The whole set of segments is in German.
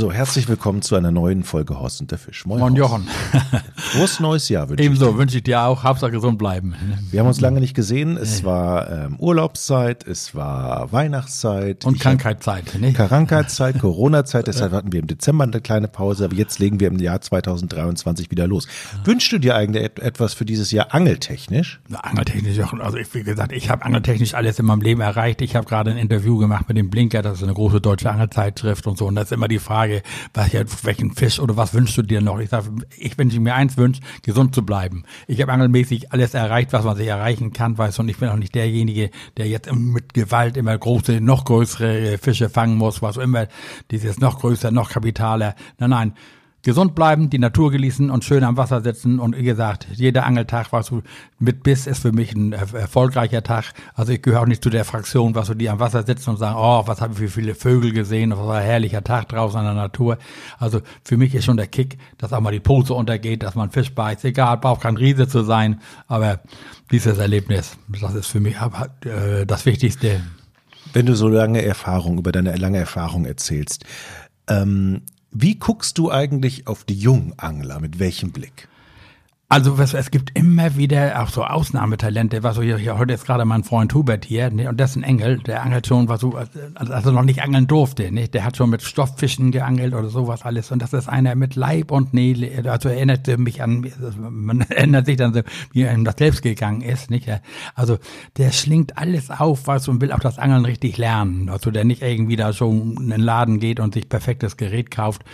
So, herzlich willkommen zu einer neuen Folge Horst und der Fisch. Moin, Moin Jochen. Frohes neues Jahr wünsche Ebenso, ich dir. wünsche ich dir auch. Hauptsache gesund bleiben. Wir haben uns lange nicht gesehen. Es war ähm, Urlaubszeit, es war Weihnachtszeit. Und Krankheitszeit. Ne? Krankheitszeit, Corona-Zeit. Deshalb hatten wir im Dezember eine kleine Pause. Aber jetzt legen wir im Jahr 2023 wieder los. Wünschst du dir eigentlich etwas für dieses Jahr angeltechnisch? Na, angeltechnisch, Jochen. Also ich, wie gesagt, ich habe angeltechnisch alles in meinem Leben erreicht. Ich habe gerade ein Interview gemacht mit dem Blinker. Das ist eine große deutsche Angelzeitschrift und so. Und das ist immer die Frage, Frage, was, welchen Fisch oder was wünschst du dir noch? Ich sage, ich, wenn mir eins wünsche, gesund zu bleiben. Ich habe angelmäßig alles erreicht, was man sich erreichen kann, weißt du, und ich bin auch nicht derjenige, der jetzt mit Gewalt immer große, noch größere Fische fangen muss, was immer, dieses noch größer, noch kapitaler. Nein, nein gesund bleiben, die Natur genießen und schön am Wasser sitzen. Und wie gesagt, jeder Angeltag, was du mit Biss, ist für mich ein erfolgreicher Tag. Also ich gehöre auch nicht zu der Fraktion, was du die am Wasser sitzen und sagen, oh, was habe ich für viele Vögel gesehen, was war ein herrlicher Tag draußen an der Natur. Also für mich ist schon der Kick, dass auch mal die Pose untergeht, dass man Fisch beißt. Egal, braucht kein Riese zu sein, aber dieses Erlebnis, das ist für mich äh, das Wichtigste. Wenn du so lange Erfahrung, über deine lange Erfahrung erzählst, ähm, wie guckst du eigentlich auf die Jungangler? Mit welchem Blick? Also es, es gibt immer wieder auch so Ausnahmetalente, was so hier, hier heute ist gerade mein Freund Hubert hier, ne, und das ist ein Engel, der angelt schon, was so, also, also noch nicht angeln durfte, ne, der hat schon mit Stofffischen geangelt oder sowas alles, und das ist einer mit Leib und Nähle, also erinnerte mich an, man erinnert sich dann so, wie ihm das selbst gegangen ist, nicht, also der schlingt alles auf, was und will auch das Angeln richtig lernen, also der nicht irgendwie da schon in den Laden geht und sich perfektes Gerät kauft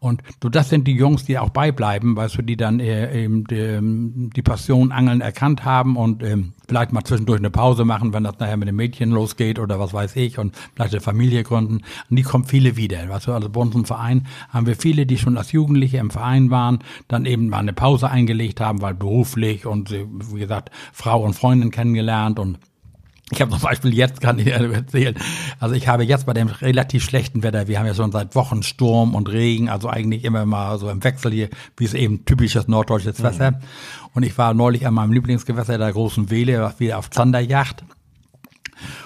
und so, das sind die Jungs, die auch beibleiben, weißt du, die dann äh, eben die, ähm, die Passion Angeln erkannt haben und ähm, vielleicht mal zwischendurch eine Pause machen, wenn das nachher mit dem Mädchen losgeht oder was weiß ich und vielleicht eine Familie gründen. Und die kommen viele wieder. Weißt du, also bei uns im Verein haben wir viele, die schon als Jugendliche im Verein waren, dann eben mal eine Pause eingelegt haben, weil beruflich und wie gesagt, Frau und Freundin kennengelernt und ich habe zum Beispiel jetzt, kann ich erzählen, also ich habe jetzt bei dem relativ schlechten Wetter, wir haben ja schon seit Wochen Sturm und Regen, also eigentlich immer mal so im Wechsel hier, wie es eben typisches norddeutsches Wasser. Mhm. Und ich war neulich an meinem Lieblingsgewässer der großen Wehle, wieder auf Zanderjacht.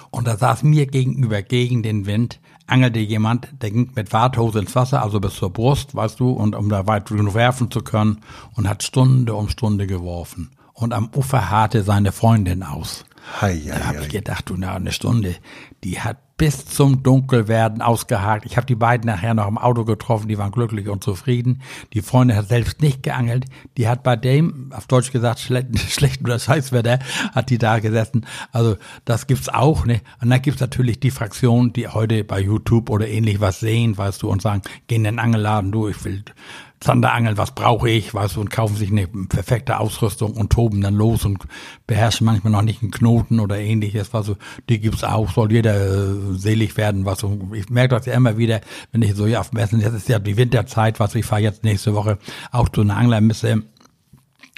Und da saß mir gegenüber gegen den Wind, angelte jemand, der ging mit Warthose ins Wasser, also bis zur Brust, weißt du, und um da weit genug werfen zu können, und hat Stunde um Stunde geworfen. Und am Ufer harrte seine Freundin aus. Hei, hei, da habe ich gedacht, du, na, eine Stunde, die hat bis zum Dunkelwerden ausgehakt. Ich habe die beiden nachher noch im Auto getroffen, die waren glücklich und zufrieden. Die Freundin hat selbst nicht geangelt. Die hat bei dem, auf Deutsch gesagt, schle schlechten oder Scheißwetter, hat die da gesessen. Also das gibt's auch. Ne? Und dann gibt's natürlich die Fraktionen, die heute bei YouTube oder ähnlich was sehen, weißt du, und sagen, geh in den Angelladen, du, ich will Zanderangeln, was brauche ich, weißt du, und kaufen sich eine perfekte Ausrüstung und toben dann los und beherrschen manchmal noch nicht einen Knoten oder ähnliches, was so, die gibt's auch, soll jeder äh, selig werden, was so, ich merke das ja immer wieder, wenn ich so hier auf Messen, jetzt ist ja die Winterzeit, was ich fahre jetzt nächste Woche auch zu einer Anglermesse.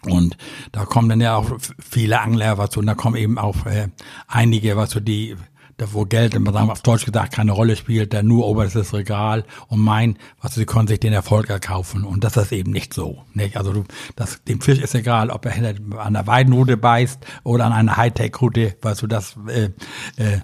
Und da kommen dann ja auch viele Angler, was so, und da kommen eben auch äh, einige, was so die wo Geld, man sagen auf Deutsch gesagt, keine Rolle spielt, der nur oberstes Regal und mein, was sie können sich den Erfolg erkaufen. Und das ist eben nicht so. Nicht? Also du, das, dem Fisch ist egal, ob er an der Weidenrute beißt oder an einer Hightech-Rute, weißt du, das, äh, äh,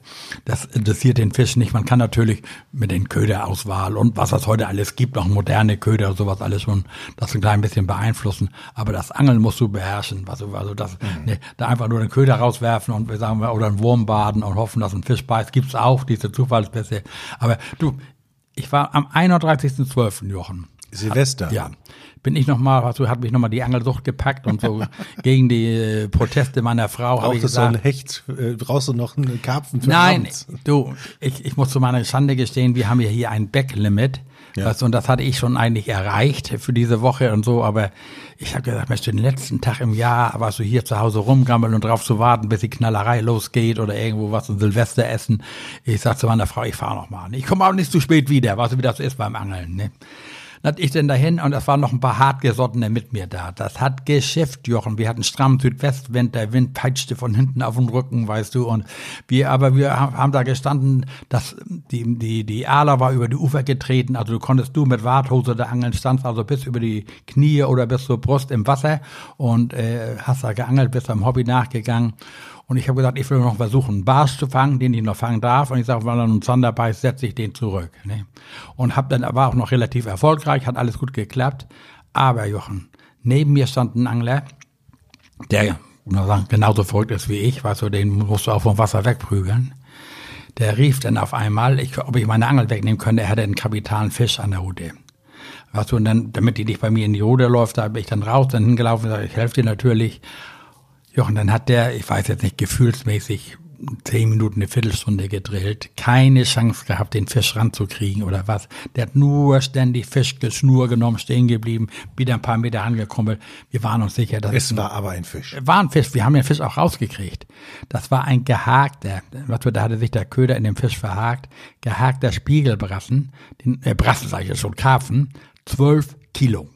das interessiert den Fisch nicht. Man kann natürlich mit den Köderauswahl und was es heute alles gibt, noch moderne Köder und sowas alles schon, das ein klein bisschen beeinflussen. Aber das Angeln musst du beherrschen. Also, also das, mhm. ne, da einfach nur den Köder rauswerfen und wir sagen, oder einen Wurm baden und hoffen, dass ein Fisch Spaß gibt's auch, diese Zufallspässe. Aber du, ich war am 31.12. Jochen. Silvester. Ja. Bin ich nochmal, also hat mich nochmal die Angelsucht gepackt und so gegen die äh, Proteste meiner Frau habe ich gesagt. so ein Hecht, äh, brauchst du noch einen Karpfen für Nein, abends? du, ich, ich muss zu meiner Schande gestehen, wir haben ja hier ein Backlimit. Ja. Weißt, und das hatte ich schon eigentlich erreicht für diese Woche und so, aber ich habe gesagt, möchte den letzten Tag im Jahr, was du hier zu Hause rumgammeln und drauf zu warten, bis die Knallerei losgeht oder irgendwo was und Silvester essen. Ich sag zu meiner Frau, ich fahre noch mal. Ich komme auch nicht zu spät wieder, weißt du, wie das ist beim Angeln. Ne? Dann ich denn dahin und es waren noch ein paar hartgesottene mit mir da. Das hat geschifft, Jochen. Wir hatten stramm Südwestwind, der Wind peitschte von hinten auf den Rücken, weißt du. Und wir, aber wir haben da gestanden, dass die, die, die Aler war über die Ufer getreten. Also du konntest du mit Warthose da angeln, standst also bis über die Knie oder bis zur Brust im Wasser und äh, hast da geangelt, bist am Hobby nachgegangen. Und ich habe gesagt, ich will noch versuchen, einen Barsch zu fangen, den ich noch fangen darf. Und ich sage, wenn er einen Sonder beißt, setze ich den zurück. Ne? Und hab dann war auch noch relativ erfolgreich, hat alles gut geklappt. Aber Jochen, neben mir stand ein Angler, der genauso verrückt ist wie ich, weißt du, den musst du auch vom Wasser wegprügeln. Der rief dann auf einmal, ich, ob ich meine Angel wegnehmen könnte, er hatte einen kapitalen Fisch an der Rute. Weißt du, und dann, damit die nicht bei mir in die Rute läuft, da bin ich dann raus, dann hingelaufen, sag, ich helfe dir natürlich. Jochen, dann hat der, ich weiß jetzt nicht, gefühlsmäßig zehn Minuten, eine Viertelstunde gedrillt, keine Chance gehabt, den Fisch ranzukriegen oder was. Der hat nur ständig Fischgeschnur genommen, stehen geblieben, wieder ein paar Meter angekommen. Wir waren uns sicher, dass es war aber ein Fisch. War ein Fisch. Wir haben den Fisch auch rausgekriegt. Das war ein gehakter, was da hatte sich der Köder in dem Fisch verhakt, gehakter Spiegelbrassen, den, äh, Brassen sage ich ja schon, Karpfen, zwölf Kilo.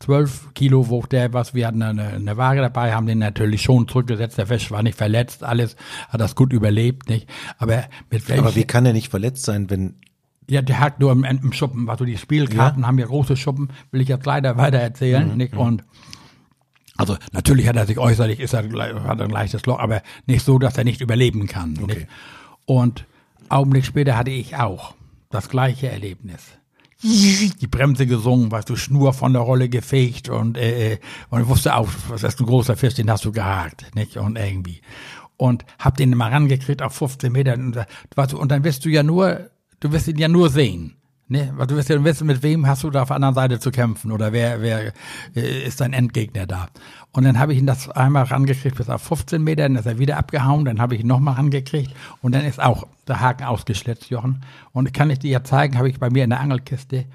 12 Kilo wog der was. Wir hatten eine, eine Waage dabei, haben den natürlich schon zurückgesetzt. Der Fisch war nicht verletzt, alles hat das gut überlebt, nicht? Aber mit welchen, Aber wie kann er nicht verletzt sein, wenn ja, der hat nur im, im Schuppen, also die Spielkarten ja. haben ja große Schuppen, will ich jetzt leider weiter erzählen, mhm. nicht? Mhm. Und also natürlich hat er sich äußerlich, ist er, hat er ein leichtes Loch, aber nicht so, dass er nicht überleben kann. Okay. Nicht? Und Augenblick später hatte ich auch das gleiche Erlebnis die Bremse gesungen, weißt du, Schnur von der Rolle gefegt und, äh, äh, und ich wusste auch, was ist ein großer Fisch, den hast du gehakt, nicht? Und irgendwie. Und hab den mal rangekriegt auf 15 Meter und, weißt du, und dann wirst du ja nur, du wirst ihn ja nur sehen. Ne, weil du wirst ja wissen, mit wem hast du da auf der anderen Seite zu kämpfen oder wer, wer äh, ist dein Endgegner da. Und dann habe ich ihn das einmal rangekriegt bis auf 15 Meter, dann ist er wieder abgehauen, dann habe ich ihn nochmal rangekriegt und dann ist auch der Haken ausgeschlitzt, Jochen. Und kann ich dir ja zeigen, habe ich bei mir in der Angelkiste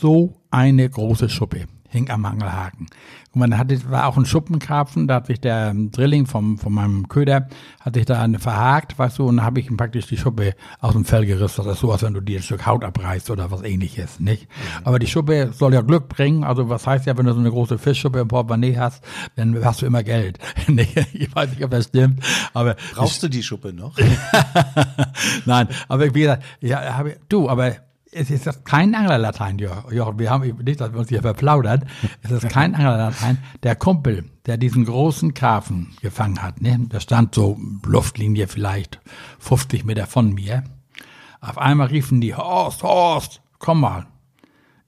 so eine große Schuppe hing am Angelhaken. Und man hatte, war auch ein Schuppenkarpfen, da hat sich der ähm, Drilling vom, von meinem Köder, hat sich da verhakt, weißt du, und dann habe ich ihm praktisch die Schuppe aus dem Fell gerissen. Das ist so, als wenn du dir ein Stück Haut abreißt oder was ähnliches, nicht? Mhm. Aber die Schuppe soll ja Glück bringen, also was heißt ja, wenn du so eine große Fischschuppe im Portemonnaie hast, dann hast du immer Geld. ich weiß nicht, ob das stimmt, aber. Brauchst du die Schuppe noch? Nein, aber wie gesagt, ja, habe, du, aber es ist kein Anglerlatein, Jochen. Wir haben nicht, dass wir uns hier verplaudert. Es ist kein Anglerlatein. Der Kumpel, der diesen großen Karpfen gefangen hat, ne, der stand so Luftlinie vielleicht 50 Meter von mir. Auf einmal riefen die, Horst, Horst, komm mal.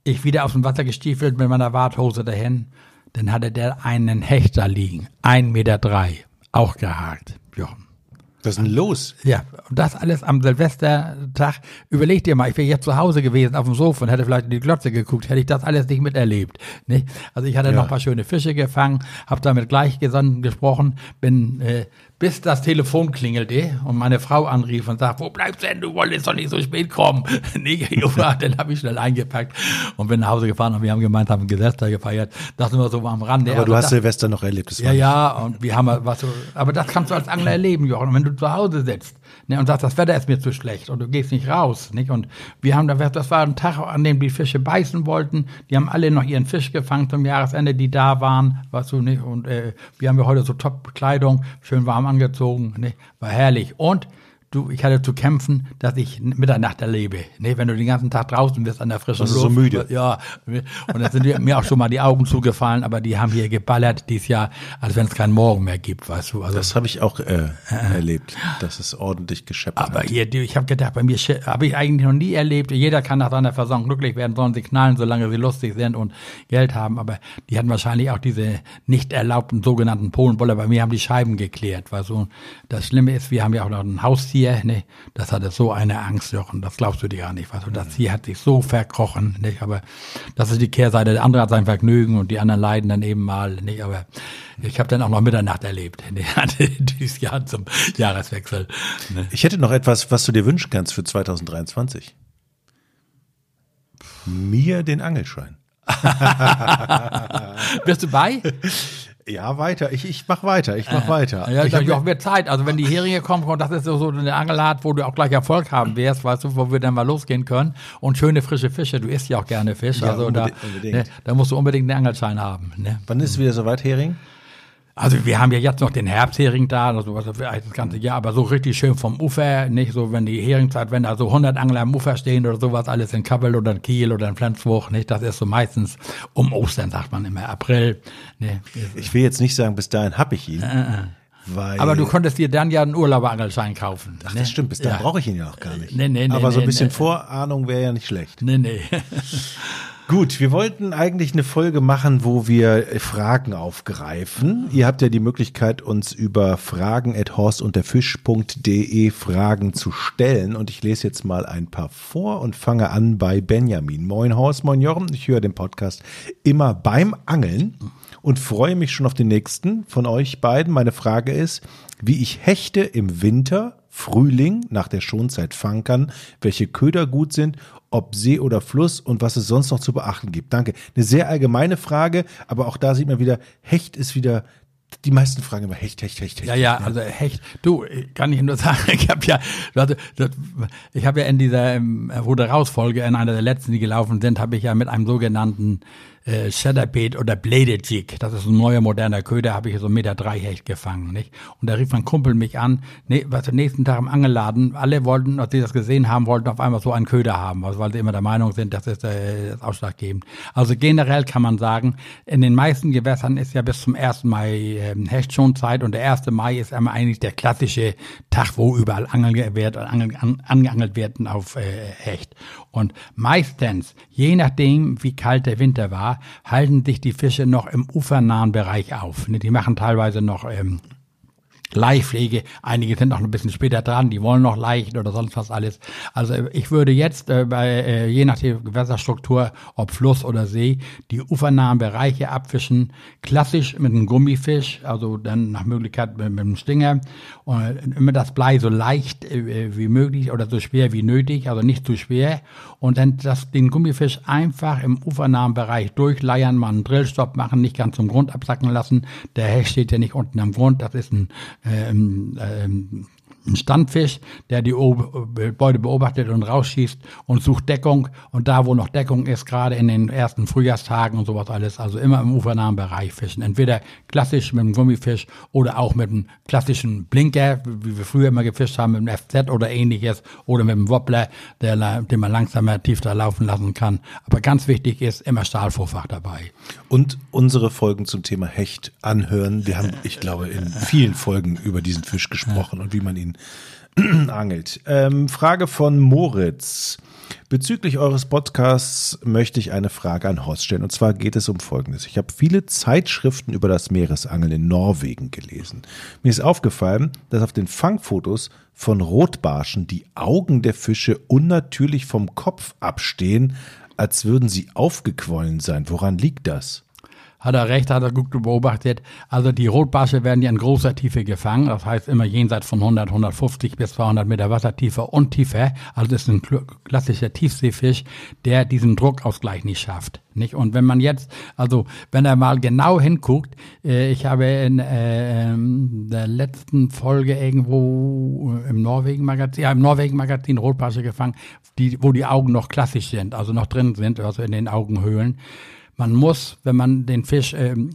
Ich wieder aus dem Wasser gestiefelt mit meiner Warthose dahin. Dann hatte der einen Hechter liegen. Ein Meter drei. Auch gehakt, Jochen. Was ist denn los? Ja, und das alles am Silvestertag. Überleg dir mal, ich wäre jetzt zu Hause gewesen auf dem Sofa und hätte vielleicht in die Glotze geguckt, hätte ich das alles nicht miterlebt. Nicht? Also ich hatte ja. noch ein paar schöne Fische gefangen, habe da mit Gleichgesandten gesprochen, bin äh, bis das Telefon klingelte und meine Frau anrief und sagt, wo bleibst du denn, du wolltest doch nicht so spät kommen. nee, Junge, dann habe ich schnell eingepackt und bin nach Hause gefahren und wir haben gemeinsam Silvester gefeiert. Das sind wir so am Rande. Aber also du hast das, Silvester noch erlebt. Das ja, ja, und wir haben was so, aber das kannst du als Angler erleben, Jochen. Wenn du zu Hause sitzt ne, und sagst, das Wetter ist mir zu schlecht und du gehst nicht raus, nicht? Und wir haben, das war ein Tag, an dem die Fische beißen wollten. Die haben alle noch ihren Fisch gefangen zum Jahresende, die da waren, weißt du, nicht? Und äh, wir haben ja heute so Top-Kleidung, schön warm angezogen, ne? war herrlich. Und du, ich hatte zu kämpfen, dass ich Mitternacht erlebe. Ne? Wenn du den ganzen Tag draußen bist an der frischen Luft. so müde. Ja, und dann sind mir auch schon mal die Augen zugefallen, aber die haben hier geballert dieses Jahr, als wenn es keinen Morgen mehr gibt, weißt du. Also, das habe ich auch äh, äh, erlebt, dass es ordentlich gescheppert aber hat. hier, ich habe gedacht, bei mir habe ich eigentlich noch nie erlebt, jeder kann nach seiner Versorgung glücklich werden, sollen sie knallen, solange sie lustig sind und Geld haben, aber die hatten wahrscheinlich auch diese nicht erlaubten sogenannten Polenboller. Bei mir haben die Scheiben geklärt, weißt du. Das Schlimme ist, wir haben ja auch noch ein Haustier Tier, ne, das hatte so eine Angst, Jochen, das glaubst du dir gar nicht. Was. Und das Tier hat sich so verkrochen, nicht? Aber das ist die Kehrseite. Der andere hat sein Vergnügen und die anderen leiden dann eben mal, nicht? Aber ich habe dann auch noch Mitternacht erlebt, ne? dieses Jahr zum Jahreswechsel. Ne? Ich hätte noch etwas, was du dir wünschen kannst für 2023. Mir den Angelschein. Bist du bei? Ja, weiter. Ich, ich mach weiter. Ich mach weiter. Ja, ich habe auch mehr Zeit. Also wenn die Heringe kommen, das ist so eine Angelart, wo du auch gleich Erfolg haben wirst, weißt du, wo wir dann mal losgehen können. Und schöne frische Fische. Du isst ja auch gerne Fisch. Ja, also unbedingt, da. Ne, da musst du unbedingt einen Angelschein haben. Ne? Wann ist es wieder soweit, Hering? Also wir haben ja jetzt noch den Herbsthering da, also das ganze Jahr, aber so richtig schön vom Ufer, nicht so, wenn die Heringzeit, wenn da so 100 Angler am Ufer stehen oder sowas, alles in Kappel oder in Kiel oder in Flensburg, nicht, das ist so meistens um Ostern, sagt man immer, April. Ne. Ich will jetzt nicht sagen, bis dahin hab ich ihn. Äh, äh. Weil Aber du konntest dir dann ja einen Urlauberangelschein kaufen. Ach, ne? das stimmt, bis dahin Ja. brauche ich ihn ja noch gar nicht. Nee, nee, nee, Aber so ein bisschen. Vorahnung wäre ja nicht schlecht. Nee, nee. Gut, wir wollten eigentlich eine Folge machen, wo wir Fragen aufgreifen. Ihr habt ja die Möglichkeit, uns über fragen.horst-fisch.de Fragen zu stellen. Und ich lese jetzt mal ein paar vor und fange an bei Benjamin. Moin Horst, moin Jochen. Ich höre den Podcast immer beim Angeln und freue mich schon auf den nächsten von euch beiden. Meine Frage ist, wie ich Hechte im Winter, Frühling nach der Schonzeit fangen kann, welche Köder gut sind, ob See oder Fluss und was es sonst noch zu beachten gibt. Danke. Eine sehr allgemeine Frage, aber auch da sieht man wieder, Hecht ist wieder, die meisten fragen immer Hecht, Hecht, Hecht, Hecht. Ja, ja, also Hecht. Du, kann ich nur sagen, ich habe ja, ich habe ja in dieser ähm, Ruder raus Folge, in einer der letzten, die gelaufen sind, habe ich ja mit einem sogenannten äh, Shadowbait oder Bladed Jig, das ist ein neuer moderner Köder, habe ich so einen Meter drei Hecht gefangen, nicht? Und da rief mein Kumpel mich an, ne, was am nächsten Tag im Angelladen, alle wollten, als sie das gesehen haben, wollten auf einmal so einen Köder haben, weil sie immer der Meinung sind, das ist äh, das ausschlaggebend. Also generell kann man sagen, in den meisten Gewässern ist ja bis zum 1. Mai ähm, Hechtschonzeit und der 1. Mai ist einmal eigentlich der klassische Tag, wo überall angelt wird, an, angeangelt werden auf äh, Hecht. Und meistens, je nachdem, wie kalt der Winter war, halten sich die Fische noch im ufernahen Bereich auf. Ne, Die machen teilweise noch ähm, Leihpflege. Einige sind noch ein bisschen später dran, die wollen noch leicht oder sonst was alles. Also ich würde jetzt äh, bei, äh, je nach der Gewässerstruktur, ob Fluss oder See, die ufernahen Bereiche abfischen. Klassisch mit einem Gummifisch, also dann nach Möglichkeit mit, mit einem Stinger. Und immer das Blei so leicht äh, wie möglich oder so schwer wie nötig, also nicht zu schwer. Und dann das, den Gummifisch einfach im ufernahen Bereich durchleiern, mal einen Drillstopp machen, nicht ganz zum Grund absacken lassen. Der Hecht steht ja nicht unten am Grund, das ist ein ähm, ähm, ein Standfisch, der die O- Beute beobachtet und rausschießt und sucht Deckung. Und da, wo noch Deckung ist, gerade in den ersten Frühjahrstagen und sowas alles, also immer im ufernahen Bereich fischen. Entweder klassisch mit einem Gummifisch oder auch mit einem klassischen Blinker, wie wir früher immer gefischt haben, mit einem FZ oder ähnliches, oder mit einem Wobbler, der, den man langsamer tief da laufen lassen kann. Aber ganz wichtig ist, immer Stahlvorfach dabei. Und unsere Folgen zum Thema Hecht anhören. Wir haben, ich glaube, in vielen Folgen über diesen Fisch gesprochen und wie man ihn angelt. Ähm, Frage von Moritz. Bezüglich eures Podcasts möchte ich eine Frage an Horst stellen. Und zwar geht es um Folgendes. Ich habe viele Zeitschriften über das Meeresangeln in Norwegen gelesen. Mir ist aufgefallen, dass auf den Fangfotos von Rotbarschen die Augen der Fische unnatürlich vom Kopf abstehen, als würden sie aufgequollen sein. Woran liegt das? Hat er recht, hat er gut beobachtet. Also die Rotbarsche werden ja in großer Tiefe gefangen. Das heißt immer jenseits von 100, 150 bis 200 Meter Wassertiefe und tiefer. Also das ist ein kl- klassischer Tiefseefisch, der diesen Druckausgleich nicht schafft. Nicht? Und wenn man jetzt, also wenn er mal genau hinguckt, äh, ich habe in äh, ähm, der letzten Folge irgendwo im Norwegen-Magazin, ja, im Norwegen-Magazin Rotbarsche gefangen, die, wo die Augen noch klassisch sind, also noch drin sind, also in den Augenhöhlen. Man muss, wenn man den Fisch, ähm,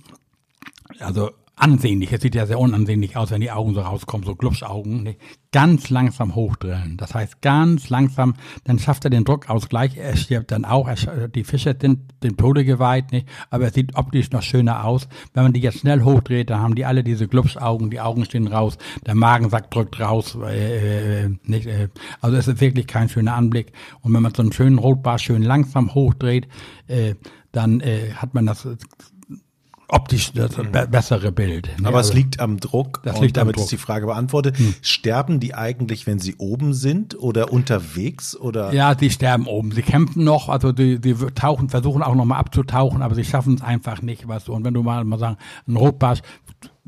also ansehnlich, es sieht ja sehr unansehnlich aus, wenn die Augen so rauskommen, so Glubschaugen, ne? ganz langsam hochdrillen. Das heißt, ganz langsam, dann schafft er den Druckausgleich, er stirbt dann auch, er, die Fische sind dem Tode geweiht, ne? aber es sieht optisch noch schöner aus. Wenn man die jetzt schnell hochdreht, dann haben die alle diese Glubschaugen, die Augen stehen raus, der Magensack drückt raus, äh, äh, nicht, äh, also es ist wirklich kein schöner Anblick. Und wenn man so einen schönen Rotbar schön langsam hochdreht, äh, dann äh, hat man das optisch das be bessere Bild. ne? Aber es Also- liegt am Druck. Das liegt am damit Druck. ist die Frage beantwortet. Sterben die eigentlich, wenn sie oben sind oder unterwegs oder? Ja, die sterben oben. Sie kämpfen noch, also die, die tauchen, versuchen auch nochmal abzutauchen, aber sie schaffen es einfach nicht, weißt du. Und wenn du mal, mal sagen, ein Rotbarsch,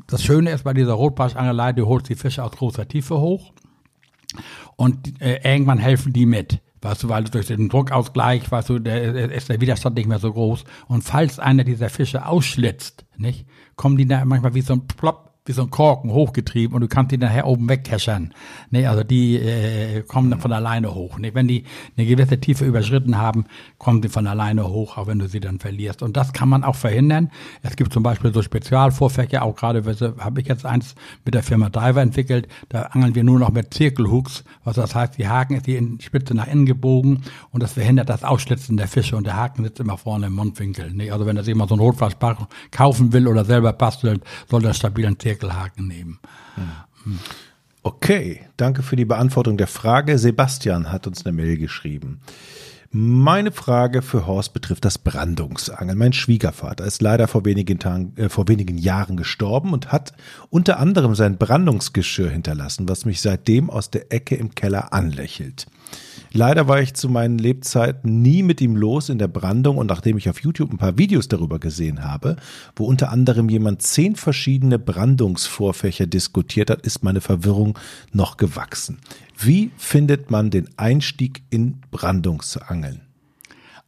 das Schöne ist bei dieser Rotbarschangelei, du holst die Fische aus großer Tiefe hoch und äh, irgendwann helfen die mit. Weißt du, weil du durch den Druckausgleich, weißt du, der ist der Widerstand nicht mehr so groß. Und falls einer dieser Fische ausschlitzt, nicht, kommen die da manchmal wie so ein Plopp, wie so ein Korken hochgetrieben und du kannst die nachher oben wegkeschern. Ne, also die äh, kommen dann von alleine hoch. Ne? Wenn die eine gewisse Tiefe überschritten haben, kommen sie von alleine hoch, auch wenn du sie dann verlierst. Und das kann man auch verhindern. Es gibt zum Beispiel so Spezialvorfächer, auch gerade habe ich jetzt eins mit der Firma Diver entwickelt. Da angeln wir nur noch mit Zirkelhooks, was das heißt, die Haken ist die Spitze nach innen gebogen und das verhindert das Ausschlitzen der Fische und der Haken sitzt immer vorne im Mundwinkel. Ne? Also wenn sich mal so einen Rotwaschbach kaufen will oder selber bastelt, soll einen stabilen Zirkel Wickelhaken nehmen. Hm. Okay, danke für die Beantwortung der Frage. Sebastian hat uns eine Mail geschrieben. Meine Frage für Horst betrifft das Brandungsangeln. Mein Schwiegervater ist leider vor wenigen, Tagen, äh, vor wenigen Jahren gestorben und hat unter anderem sein Brandungsgeschirr hinterlassen, was mich seitdem aus der Ecke im Keller anlächelt. Leider war ich zu meinen Lebzeiten nie mit ihm los in der Brandung und nachdem ich auf YouTube ein paar Videos darüber gesehen habe, wo unter anderem jemand zehn verschiedene Brandungsvorfächer diskutiert hat, ist meine Verwirrung noch gewachsen. Wie findet man den Einstieg in Brandungsangeln?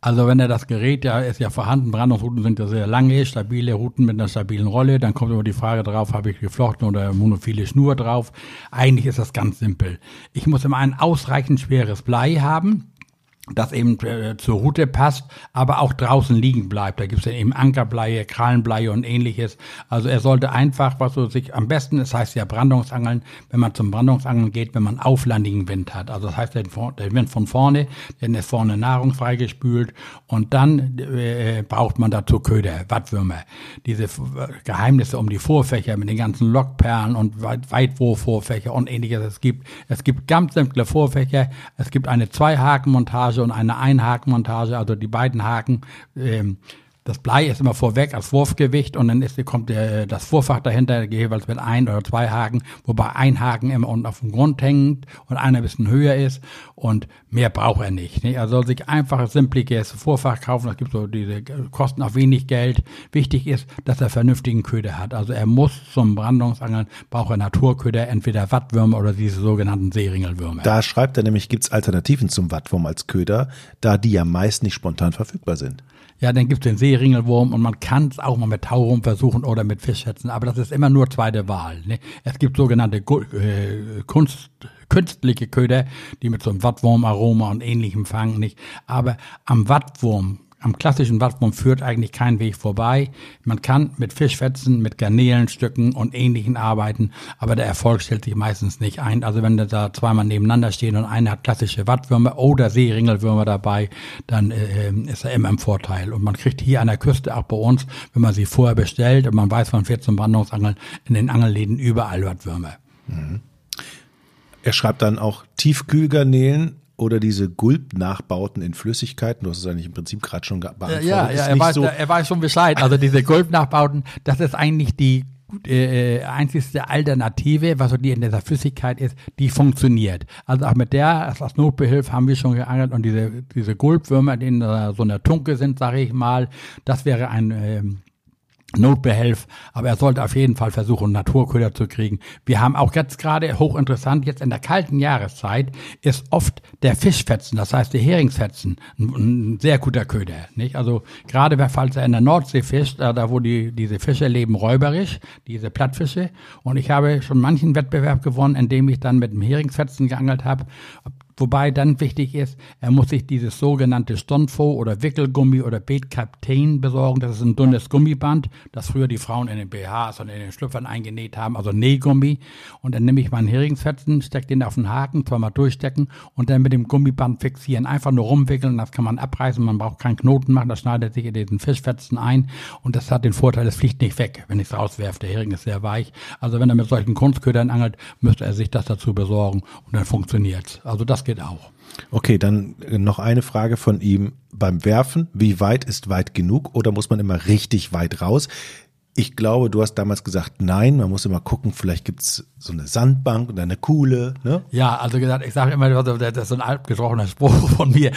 Also wenn er das Gerät, ja, ist ja vorhanden, Brandungsrouten sind ja sehr lange, stabile Routen mit einer stabilen Rolle, dann kommt immer die Frage drauf, habe ich geflochten oder monophile Schnur drauf. Eigentlich ist das ganz simpel. Ich muss immer ein ausreichend schweres Blei haben, das eben äh, zur Route passt, aber auch draußen liegen bleibt. Da gibt's dann eben Ankerbleie, Krallenbleie und ähnliches. Also er sollte einfach, was so sich am besten, das heißt ja Brandungsangeln, wenn man zum Brandungsangeln geht, wenn man auflandigen Wind hat. Also das heißt, der, Wind von vorne, dann ist vorne Nahrung freigespült und dann äh, braucht man dazu Köder, Wattwürmer. Diese Geheimnisse um die Vorfächer mit den ganzen Lockperlen und Weitwurfvorfächer und ähnliches. Es gibt, es gibt ganz simple Vorfächer. Es gibt eine Zweihakenmontage und eine Einhakenmontage, also die beiden Haken. Ähm, das Blei ist immer vorweg als Wurfgewicht und dann ist, kommt der, das Vorfach dahinter jeweils mit ein oder zwei Haken, wobei ein Haken immer unten auf dem Grund hängt und einer ein bisschen höher ist und mehr braucht er nicht. nicht? Er soll sich einfach ein simpliges Vorfach kaufen, das gibt so diese Kosten auch wenig Geld. Wichtig ist, dass er vernünftigen Köder hat. Also er muss zum Brandungsangeln, braucht er Naturköder, entweder Wattwürmer oder diese sogenannten Seeringelwürmer. Da schreibt er nämlich, gibt's Alternativen zum Wattwurm als Köder, da die ja meist nicht spontan verfügbar sind. Ja, dann gibt's den Seeringelwurm und man kann es auch mal mit Taurum versuchen oder mit Fischschätzen, aber das ist immer nur zweite Wahl. Ne? Es gibt sogenannte äh, Kunst, künstliche Köder, die mit so einem Wattwurmaroma und ähnlichem fangen nicht. Aber am Wattwurm am klassischen Wattwurm führt eigentlich kein Weg vorbei. Man kann mit Fischfetzen, mit Garnelenstücken und ähnlichen arbeiten, aber der Erfolg stellt sich meistens nicht ein. Also wenn da zweimal nebeneinander stehen und einer hat klassische Wattwürmer oder Seeringelwürmer dabei, dann äh, ist er immer im Vorteil. Und man kriegt hier an der Küste auch bei uns, wenn man sie vorher bestellt und man weiß, man fährt zum Brandungsangeln, in den Angelläden überall Wattwürmer. Mhm. Er schreibt dann auch Tiefkühlgarnelen oder diese Gulp-Nachbauten in Flüssigkeiten. Du hast es eigentlich im Prinzip gerade schon beantwortet. Ja, ja, er weiß, so er weiß schon Bescheid. Also diese Gulp-Nachbauten, das ist eigentlich die äh, einzigste Alternative, was so die in dieser Flüssigkeit ist, die funktioniert. Also auch mit der, als Notbehilfe haben wir schon geangelt und diese, diese Gulpwürmer, die in so einer Tunke sind, sage ich mal, das wäre ein ähm, Notbehelf, aber er sollte auf jeden Fall versuchen, Naturköder zu kriegen. Wir haben auch jetzt gerade hochinteressant, jetzt in der kalten Jahreszeit ist oft der Fischfetzen, das heißt der Heringsfetzen, ein, ein sehr guter Köder. Nicht? Also gerade falls er in der Nordsee fischt, da wo die, diese Fische leben räuberisch, diese Plattfische. Und ich habe schon manchen Wettbewerb gewonnen, indem ich dann mit dem Heringsfetzen geangelt habe. Wobei dann wichtig ist, er muss sich dieses sogenannte Stonfo oder Wickelgummi oder Beetkaptein besorgen. Das ist ein dünnes Gummiband, das früher die Frauen in den BHs und in den Schlüpfern eingenäht haben, also Nähgummi. Und dann nehme ich meinen Heringsfetzen, stecke den auf den Haken, zweimal durchstecken und dann mit dem Gummiband fixieren. Einfach nur rumwickeln, das kann man abreißen, man braucht keinen Knoten machen, das schneidet sich in diesen Fischfetzen ein und das hat den Vorteil, es fliegt nicht weg, wenn ich es rauswerfe. Der Hering ist sehr weich. Also wenn er mit solchen Kunstködern angelt, müsste er sich das dazu besorgen und dann funktioniert's. Also das geht auch. Okay, dann noch eine Frage von ihm. Beim Werfen, wie weit ist weit genug oder muss man immer richtig weit raus? Ich glaube, du hast damals gesagt, nein, man muss immer gucken, vielleicht gibt's so eine Sandbank und eine Kuhle. Ne? Ja, also gesagt, ich sage immer, das ist so ein altgesprochener Spruch von mir,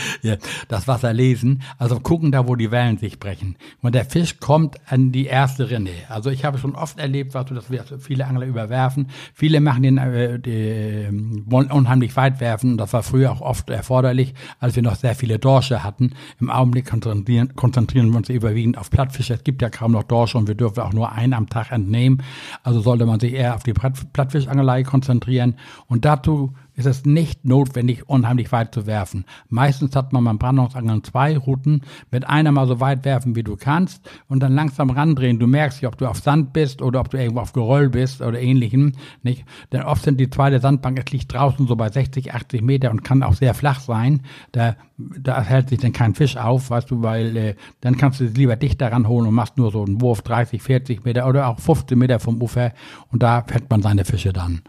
das Wasser lesen. Also gucken da, wo die Wellen sich brechen. Und der Fisch kommt an die erste Rinne. Also ich habe schon oft erlebt, was dass wir viele Angler überwerfen. Viele machen den, äh, die, wollen unheimlich weit werfen. Das war früher auch oft erforderlich, als wir noch sehr viele Dorsche hatten. Im Augenblick konzentrieren, konzentrieren wir uns überwiegend auf Plattfische. Es gibt ja kaum noch Dorsche und wir dürfen auch nur einen am Tag entnehmen. Also sollte man sich eher auf die Plattfischangelei konzentrieren. Und dazu ist es nicht notwendig, unheimlich weit zu werfen. Meistens hat man beim Brandungsangeln zwei Routen, mit einer mal so weit werfen, wie du kannst und dann langsam randrehen. Du merkst nicht, ob du auf Sand bist oder ob du irgendwo auf Geröll bist oder ähnlichem, nicht? Denn oft sind die zweite Sandbank, es liegt draußen so bei 60, 80 Meter und kann auch sehr flach sein. Da, da hält sich dann kein Fisch auf, weißt du, weil äh, dann kannst du es lieber dichter ranholen und machst nur so einen Wurf 30, 40 Meter oder auch 15 Meter vom Ufer und da fällt man seine Fische dann.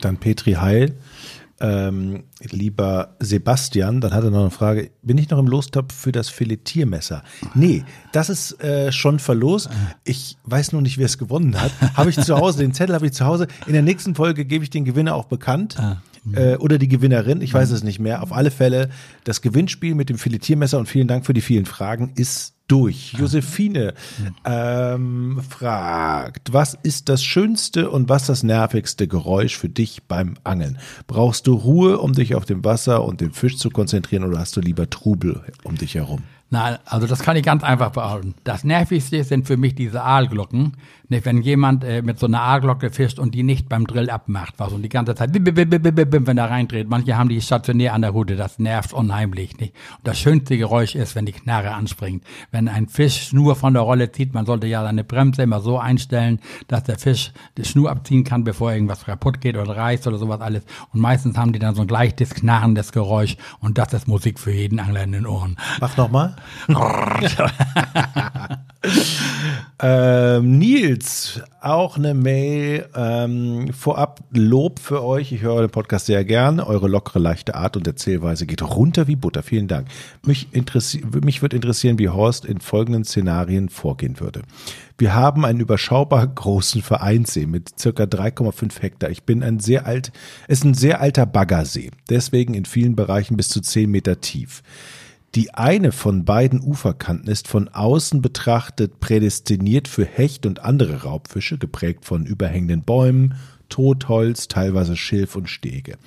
Dann Petri Heil. Ähm, lieber Sebastian, dann hat er noch eine Frage. Bin ich noch im Lostopf für das Filetiermesser? Nee, das ist äh, schon verlost. Ich weiß nur nicht, wer es gewonnen hat. Habe ich zu Hause, den Zettel habe ich zu Hause. In der nächsten Folge gebe ich den Gewinner auch bekannt. Ah. Äh, oder die Gewinnerin, ich weiß es nicht mehr. Auf alle Fälle, das Gewinnspiel mit dem Filetiermesser und vielen Dank für die vielen Fragen ist durch. Josephine ähm, fragt, was ist das schönste und was das nervigste Geräusch für dich beim Angeln? Brauchst du Ruhe, um dich auf dem Wasser und den Fisch zu konzentrieren oder hast du lieber Trubel um dich herum? Na, also das kann ich ganz einfach beantworten. Das nervigste sind für mich diese Aalglocken. Nicht, wenn jemand äh, mit so einer Aalglocke fischt und die nicht beim Drill abmacht, was und die ganze Zeit, bim, bim, bim, bim, bim, wenn er reindreht. Manche haben die stationär an der Rute, das nervt unheimlich. Nicht? Und das schönste Geräusch ist, wenn die Knarre anspringt. Wenn ein Fisch Schnur von der Rolle zieht, man sollte ja seine Bremse immer so einstellen, dass der Fisch die Schnur abziehen kann, bevor irgendwas kaputt geht oder reißt oder sowas alles. Und meistens haben die dann so ein leichtes, knarrendes Geräusch und das ist Musik für jeden Angler in den Ohren. Mach nochmal. ähm, Nils, auch eine Mail. Ähm, vorab Lob für euch. Ich höre den Podcast sehr gern. Eure lockere, leichte Art und Erzählweise geht runter wie Butter. Vielen Dank. Mich, interessi mich würde interessieren, wie Horst in folgenden Szenarien vorgehen würde. Wir haben einen überschaubar großen Vereinssee mit circa 3,5 Hektar. Ich bin ein sehr alt, es ist ein sehr alter Baggersee. Deswegen in vielen Bereichen bis zu 10 Meter tief. Die eine von beiden Uferkanten ist von außen betrachtet prädestiniert für Hecht und andere Raubfische, geprägt von überhängenden Bäumen, Totholz, teilweise Schilf und Stege.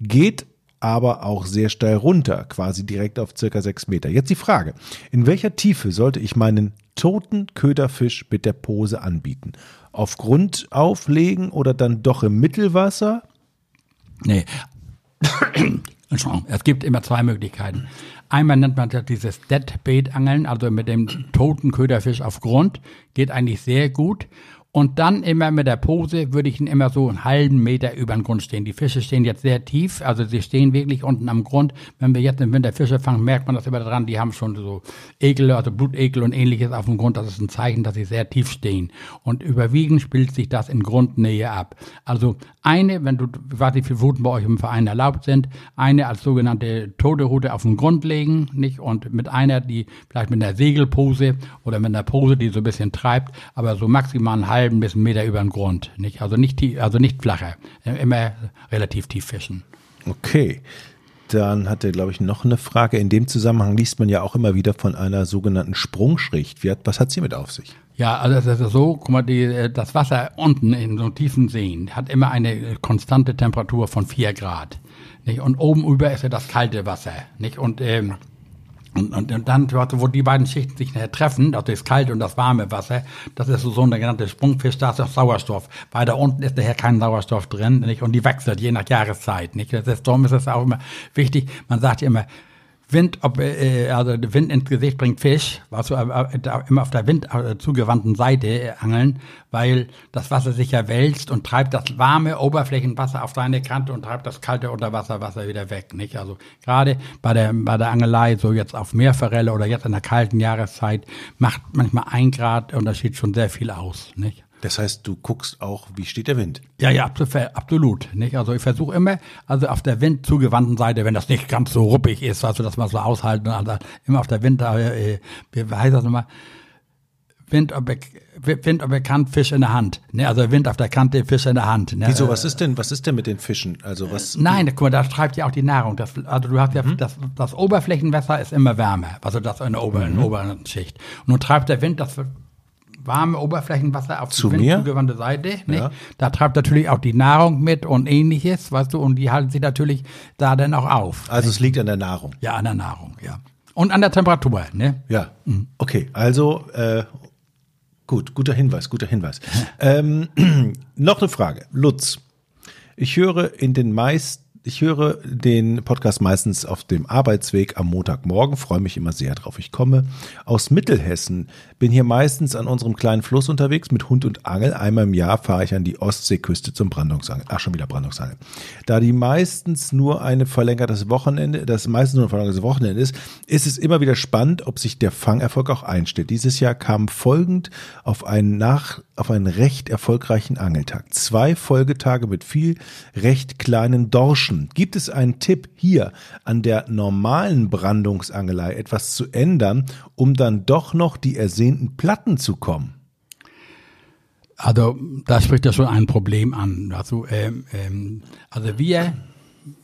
Geht aber auch sehr steil runter, quasi direkt auf circa sechs Meter. Jetzt die Frage, in welcher Tiefe sollte ich meinen toten Köderfisch mit der Pose anbieten? Auf Grund auflegen oder dann doch im Mittelwasser? Nee. Entschuldigung, es gibt immer zwei Möglichkeiten. Einmal nennt man das dieses Deadbait-Angeln, also mit dem toten Köderfisch auf Grund. Geht eigentlich sehr gut. Und dann immer mit der Pose würde ich ihn immer so einen halben Meter über den Grund stehen. Die Fische stehen jetzt sehr tief, also sie stehen wirklich unten am Grund. Wenn wir jetzt im Winter Fische fangen, merkt man das immer daran, die haben schon so Ekel, also Blutekel und ähnliches auf dem Grund. Das ist ein Zeichen, dass sie sehr tief stehen. Und überwiegend spielt sich das in Grundnähe ab. Also eine, wenn du, ich weiß nicht, wie viele Routen bei euch im Verein erlaubt sind, eine als sogenannte tote Route auf den Grund legen, nicht? Und mit einer, die vielleicht mit einer Segelpose oder mit einer Pose, die so ein bisschen treibt, aber so maximal einen halben bis einen Meter über den Grund, nicht? Also nicht tief, also nicht flacher. Immer relativ tief fischen. Okay. Dann hat er, glaube ich, noch eine Frage. In dem Zusammenhang liest man ja auch immer wieder von einer sogenannten Sprungschicht. Hat, was hat sie mit auf sich? Ja, also es ist so, guck mal, die, das Wasser unten in so tiefen Seen hat immer eine konstante Temperatur von vier Grad. Nicht? Und oben über ist ja das kalte Wasser. Nicht? Und, ähm, und, und, und dann, wo die beiden Schichten sich nachher treffen, also das kalte und das warme Wasser, das ist so, so ein genannter Sprungfisch, da ist auch Sauerstoff. Weiter unten ist daher kein Sauerstoff drin, nicht? Und die wechselt je nach Jahreszeit, nicht? Das ist, darum ist es auch immer wichtig. Man sagt ja immer, Wind, ob, äh, also Wind ins Gesicht bringt Fisch, was so äh, immer auf der Wind äh, zugewandten Seite äh, angeln, weil das Wasser sich ja wälzt und treibt das warme Oberflächenwasser auf seine Kante und treibt das kalte Unterwasserwasser wieder weg, nicht? Also gerade bei der bei der Angelei so jetzt auf Meerforelle oder jetzt in der kalten Jahreszeit macht manchmal ein Grad Unterschied schon sehr viel aus, nicht? Das heißt, du guckst auch, wie steht der Wind? Ja, ja, absolut. Nicht? Also ich versuche immer, also auf der windzugewandten Seite, wenn das nicht ganz so ruppig ist, also dass man so aushalten, also immer auf der Wind, äh, wie heißt das nochmal? Wind, Wind bekannt, Fisch in der Hand. Ne, also Wind auf der Kante, Fisch in der Hand. Ne? Wieso, was ist denn, was ist denn mit den Fischen? Also was? Nein, guck mal, da treibt ja auch die Nahrung. Das, also du hast ja, das, das Oberflächenwasser ist immer wärmer, also das in der oberen, Mhm. oberen Schicht. Und nun treibt der Wind das warme Oberflächenwasser auf Zu die mir? windzugewandte Seite. Nicht? Ja. Da treibt natürlich auch die Nahrung mit und ähnliches, weißt du, und die halten sich natürlich da dann auch auf. Also es liegt an der Nahrung. Ja, an der Nahrung, ja. Und an der Temperatur, ne? Ja. Okay, also äh, gut, guter Hinweis, guter Hinweis. ähm, noch eine Frage, Lutz. Ich höre in den meisten Ich höre den Podcast meistens auf dem Arbeitsweg am Montagmorgen, freue mich immer sehr drauf. Ich komme aus Mittelhessen, bin hier meistens an unserem kleinen Fluss unterwegs mit Hund und Angel. Einmal im Jahr fahre ich an die Ostseeküste zum Brandungsangeln. Ach, schon wieder Brandungsangeln. Da die meistens nur eine verlängertes Wochenende, das meistens nur ein verlängertes Wochenende ist, ist es immer wieder spannend, ob sich der Fangerfolg auch einstellt. Dieses Jahr kam folgend auf einen nach, auf einen recht erfolgreichen Angeltag. Zwei Folgetage mit viel recht kleinen Dorschen Gibt es einen Tipp hier an der normalen Brandungsangelei etwas zu ändern, um dann doch noch die ersehnten Platten zu kommen? Also da spricht ja schon ein Problem an. Also, ähm, ähm, also wir,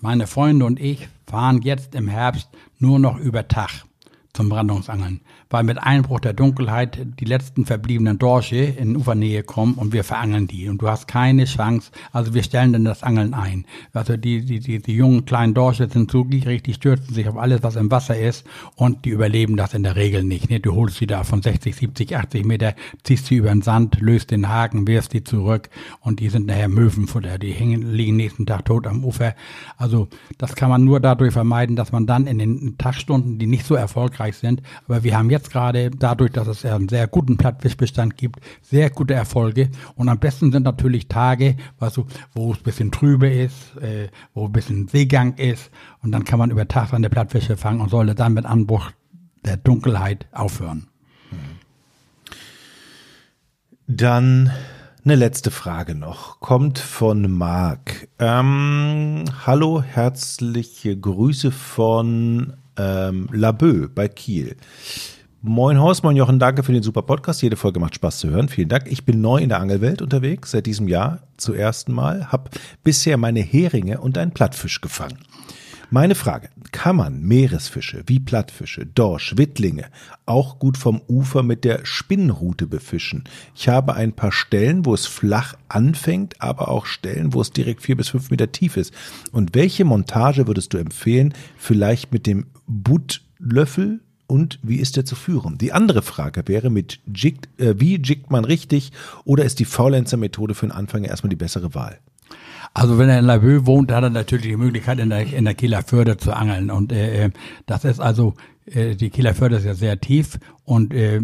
meine Freunde und ich, fahren jetzt im Herbst nur noch über Tag zum Brandungsangeln weil mit Einbruch der Dunkelheit die letzten verbliebenen Dorsche in Ufernähe kommen und wir verangeln die. Und du hast keine Chance. Also wir stellen dann das Angeln ein. Also die, die, die, die jungen kleinen Dorsche sind so gierig, die stürzen sich auf alles, was im Wasser ist und die überleben das in der Regel nicht. Ne? Du holst sie da von 60, 70, 80 Meter, ziehst sie über den Sand, löst den Haken, wirfst die zurück und die sind nachher Möwenfutter. Die hängen, liegen nächsten Tag tot am Ufer. Also das kann man nur dadurch vermeiden, dass man dann in den Tagstunden, die nicht so erfolgreich sind, aber wir haben jetzt jetzt gerade dadurch, dass es einen sehr guten Plattfischbestand gibt, sehr gute Erfolge. Und am besten sind natürlich Tage, weißt du, wo es ein bisschen trübe ist, äh, wo ein bisschen Seegang ist. Und dann kann man über Tag seine Plattfische fangen und sollte dann mit Anbruch der Dunkelheit aufhören. Dann eine letzte Frage noch. Kommt von Marc. Ähm, hallo, herzliche Grüße von ähm, Laboe bei Kiel. Moin Horst, moin Jochen, danke für den super Podcast. Jede Folge macht Spaß zu hören. Vielen Dank. Ich bin neu in der Angelwelt unterwegs, seit diesem Jahr zum ersten Mal, habe bisher meine Heringe und einen Plattfisch gefangen. Meine Frage, kann man Meeresfische wie Plattfische, Dorsch, Wittlinge auch gut vom Ufer mit der Spinnrute befischen? Ich habe ein paar Stellen, wo es flach anfängt, aber auch Stellen, wo es direkt vier bis fünf Meter tief ist. Und welche Montage würdest du empfehlen? Vielleicht mit dem Buttlöffel und wie ist er zu führen? Die andere Frage wäre mit Jig, äh, wie jiggt man richtig oder ist die Faulenzer-Methode für den Anfänger erstmal die bessere Wahl? Also wenn er in Laboe wohnt, hat er natürlich die Möglichkeit, in der, in der Kieler Förde zu angeln. Und äh, äh das ist also, äh, die Kieler Förde ist ja sehr tief und äh,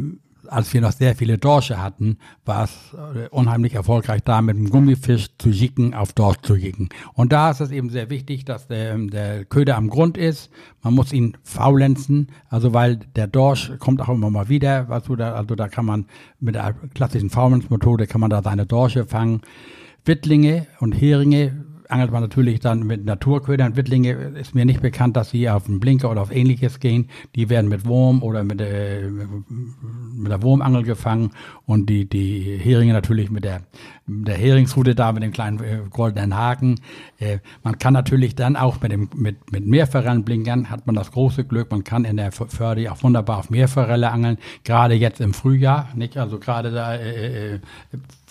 als wir noch sehr viele Dorsche hatten, war es äh, unheimlich erfolgreich, da mit dem Gummifisch zu jicken, auf Dorsch zu jicken. Und da ist es eben sehr wichtig, dass der, der Köder am Grund ist. Man muss ihn faulenzen, also weil der Dorsch kommt auch immer mal wieder. Weißt du, da, also da kann man mit der klassischen Faulenzmethode kann man da seine Dorsche fangen. Wittlinge und Heringe angelt man natürlich dann mit Naturködern. Wittlinge ist mir nicht bekannt, dass sie auf einen Blinker oder auf ähnliches gehen. Die werden mit Wurm oder mit, äh, mit der Wurmangel gefangen und die, die Heringe natürlich mit der, der Heringsrute da mit dem kleinen äh, goldenen Haken. Äh, man kann natürlich dann auch mit dem, mit, mit Meerforellenblinkern hat man das große Glück. Man kann in der Förde auch wunderbar auf Meerforelle angeln. Gerade jetzt im Frühjahr, nicht? Also gerade da, äh, äh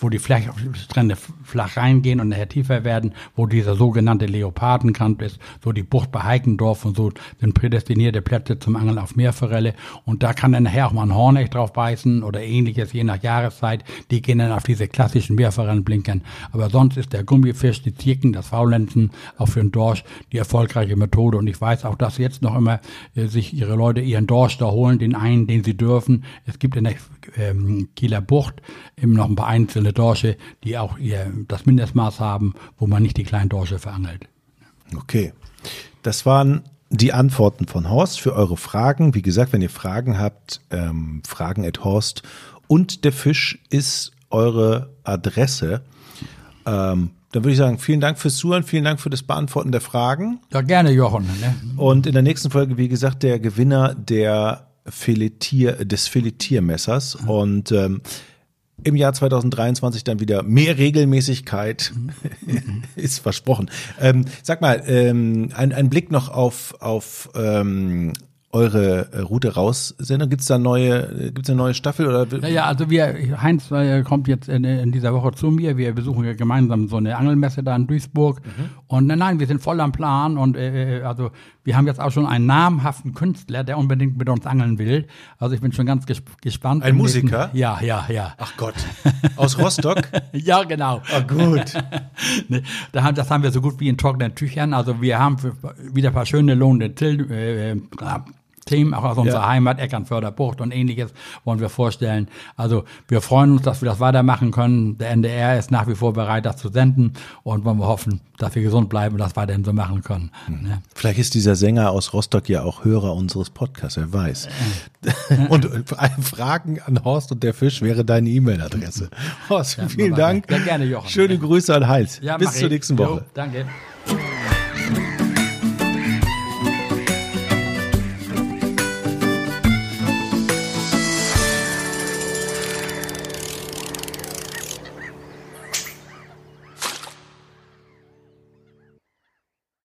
wo die Strände flach reingehen und nachher tiefer werden, wo dieser sogenannte Leopardenkant ist, so die Bucht bei Heikendorf und so sind prädestinierte Plätze zum Angeln auf Meerforelle. Und da kann dann nachher auch mal ein Hornecht drauf beißen oder ähnliches, je nach Jahreszeit. Die gehen dann auf diese klassischen Meerforellen blinkern. Aber sonst ist der Gummifisch, die Zirken, das Faulenzen, auch für den Dorsch die erfolgreiche Methode. Und ich weiß auch, dass jetzt noch immer äh, sich ihre Leute ihren Dorsch da holen, den einen, den sie dürfen. Es gibt in der ähm, Kieler Bucht eben noch ein paar einzelne Dorsche, die auch ihr, das Mindestmaß haben, wo man nicht die kleinen Dorsche verangelt. Okay. Das waren die Antworten von Horst für eure Fragen. Wie gesagt, wenn ihr Fragen habt, ähm, fragen at Horst und der Fisch ist eure Adresse. Ähm, dann würde ich sagen, vielen Dank fürs Zuhören, vielen Dank für das Beantworten der Fragen. Ja, gerne, Jochen. Ne? Und in der nächsten Folge, wie gesagt, der Gewinner der Filetier, des Filetiermessers. Mhm. Und ähm, im Jahr 2023 dann wieder mehr Regelmäßigkeit mhm. ist versprochen. Ähm, sag mal, ähm, ein, ein Blick noch auf, auf ähm, eure äh, Route raus Sendung? Gibt's da neue, gibt's eine neue Staffel oder? Naja, also wir, Heinz äh, kommt jetzt in, in, dieser Woche zu mir. Wir besuchen ja gemeinsam so eine Angelmesse da in Duisburg. Mhm. Und nein, nein, wir sind voll am Plan und äh, äh also wir haben jetzt auch schon einen namhaften Künstler, der unbedingt mit uns angeln will. Also ich bin schon ganz ges gespannt. Ein Musiker? Nächsten, ja, ja, ja. Ach Gott. Aus Rostock? ja, genau. Ah, gut. ne, da haben, das haben wir so gut wie in trockenen Tüchern. Also wir haben wieder ein paar schöne lohnende Till, äh, Themen, auch aus unserer ja. Heimat, Eckernförder Bucht und ähnliches wollen wir vorstellen. Also wir freuen uns, dass wir das weitermachen können. Der NDR ist nach wie vor bereit, das zu senden und wollen wir hoffen, dass wir gesund bleiben und das weiterhin so machen können. Mhm. Ne? Vielleicht ist dieser Sänger aus Rostock ja auch Hörer unseres Podcasts, wer weiß. und Fragen an Horst und der Fisch wäre deine E-Mail-Adresse. Horst, vielen Dank. Sehr gerne, Jochen. Schöne Grüße an Heinz. Ja, Bis zur nächsten Woche. Jo, danke.